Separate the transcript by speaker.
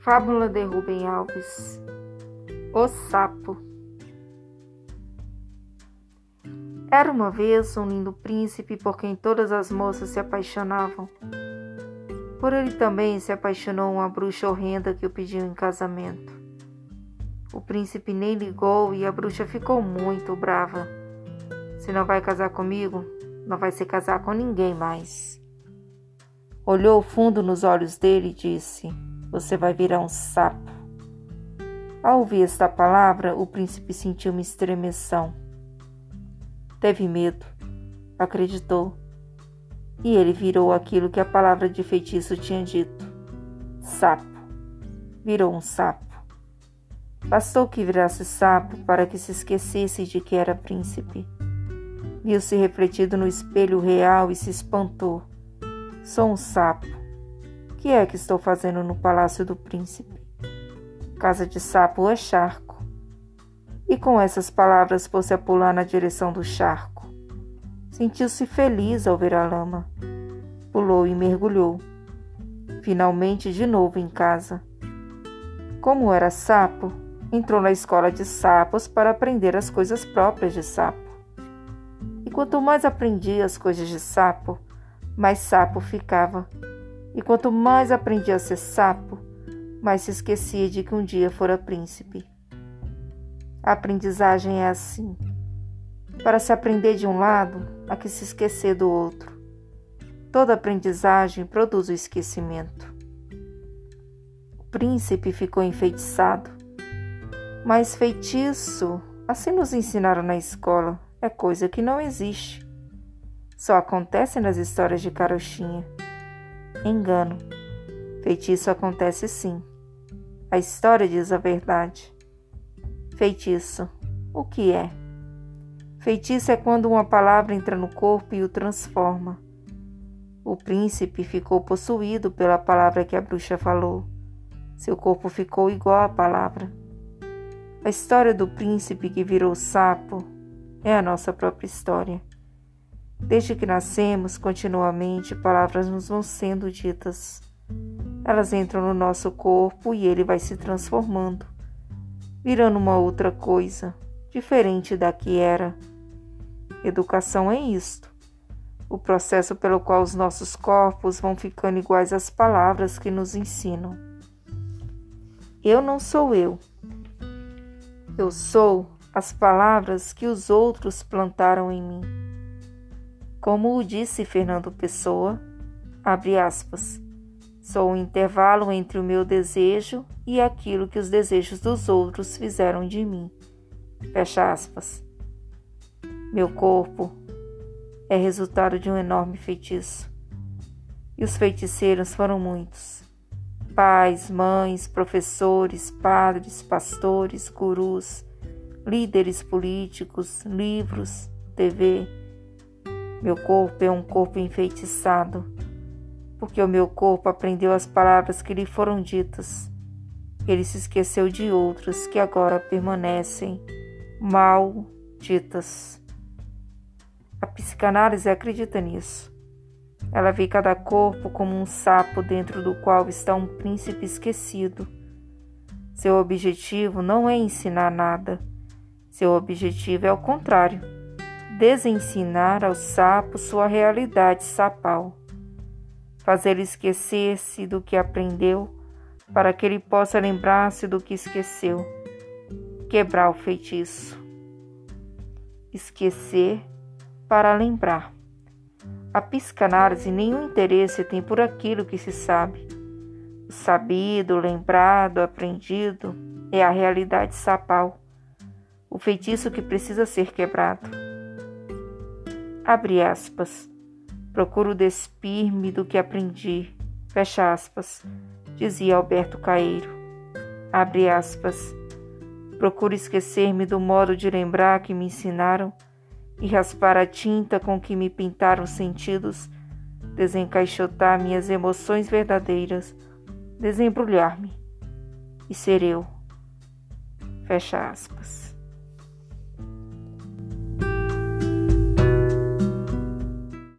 Speaker 1: Fábula de Rubem Alves O Sapo Era uma vez um lindo príncipe por quem todas as moças se apaixonavam. Por ele também se apaixonou uma bruxa horrenda que o pediu em casamento. O príncipe nem ligou e a bruxa ficou muito brava. Se não vai casar comigo, não vai se casar com ninguém mais. Olhou fundo nos olhos dele e disse: Você vai virar um sapo. Ao ouvir esta palavra, o príncipe sentiu uma estremeção. Teve medo, acreditou, e ele virou aquilo que a palavra de feitiço tinha dito: sapo. Virou um sapo. Bastou que virasse sapo para que se esquecesse de que era príncipe. Viu-se refletido no espelho real e se espantou. Sou um sapo. Que é que estou fazendo no palácio do príncipe? Casa de sapo é charco. E com essas palavras pôs-se a pular na direção do charco. Sentiu-se feliz ao ver a lama. Pulou e mergulhou. Finalmente de novo em casa. Como era sapo, entrou na escola de sapos para aprender as coisas próprias de sapo. E quanto mais aprendia as coisas de sapo, mais sapo ficava. E quanto mais aprendia a ser sapo, mais se esquecia de que um dia fora príncipe. A aprendizagem é assim. Para se aprender de um lado, há que se esquecer do outro. Toda aprendizagem produz o esquecimento. O príncipe ficou enfeitiçado. Mas feitiço, assim nos ensinaram na escola, é coisa que não existe. Só acontece nas histórias de carochinha. Engano. Feitiço acontece sim. A história diz a verdade. Feitiço. O que é? Feitiço é quando uma palavra entra no corpo e o transforma. O príncipe ficou possuído pela palavra que a bruxa falou. Seu corpo ficou igual à palavra. A história do príncipe que virou sapo é a nossa própria história. Desde que nascemos, continuamente, palavras nos vão sendo ditas. Elas entram no nosso corpo e ele vai se transformando, virando uma outra coisa, diferente da que era. Educação é isto. O processo pelo qual os nossos corpos vão ficando iguais às palavras que nos ensinam. Eu não sou eu. Eu sou as palavras que os outros plantaram em mim. Como o disse Fernando Pessoa, abre aspas, sou o intervalo entre o meu desejo e aquilo que os desejos dos outros fizeram de mim. Fecha aspas. Meu corpo é resultado de um enorme feitiço. E os feiticeiros foram muitos. Pais, mães, professores, padres, pastores, gurus, líderes políticos, livros, TV, meu corpo é um corpo enfeitiçado, porque o meu corpo aprendeu as palavras que lhe foram ditas. Ele se esqueceu de outras que agora permanecem malditas. A psicanálise acredita nisso. Ela vê cada corpo como um sapo dentro do qual está um príncipe esquecido. Seu objetivo não é ensinar nada. Seu objetivo é o contrário desensinar ao sapo sua realidade sapal, fazer-lhe esquecer-se do que aprendeu, para que ele possa lembrar-se do que esqueceu, quebrar o feitiço. Esquecer para lembrar. A psicanálise nenhum interesse tem por aquilo que se sabe. O sabido, lembrado, aprendido é a realidade sapal, o feitiço que precisa ser quebrado. Abre aspas. Procuro despir-me do que aprendi. Fecha aspas. Dizia Alberto Caeiro. Abre aspas. Procuro esquecer-me do modo de lembrar que me ensinaram e raspar a tinta com que me pintaram os sentidos, desencaixotar minhas emoções verdadeiras, desembrulhar-me e ser eu. Fecha aspas.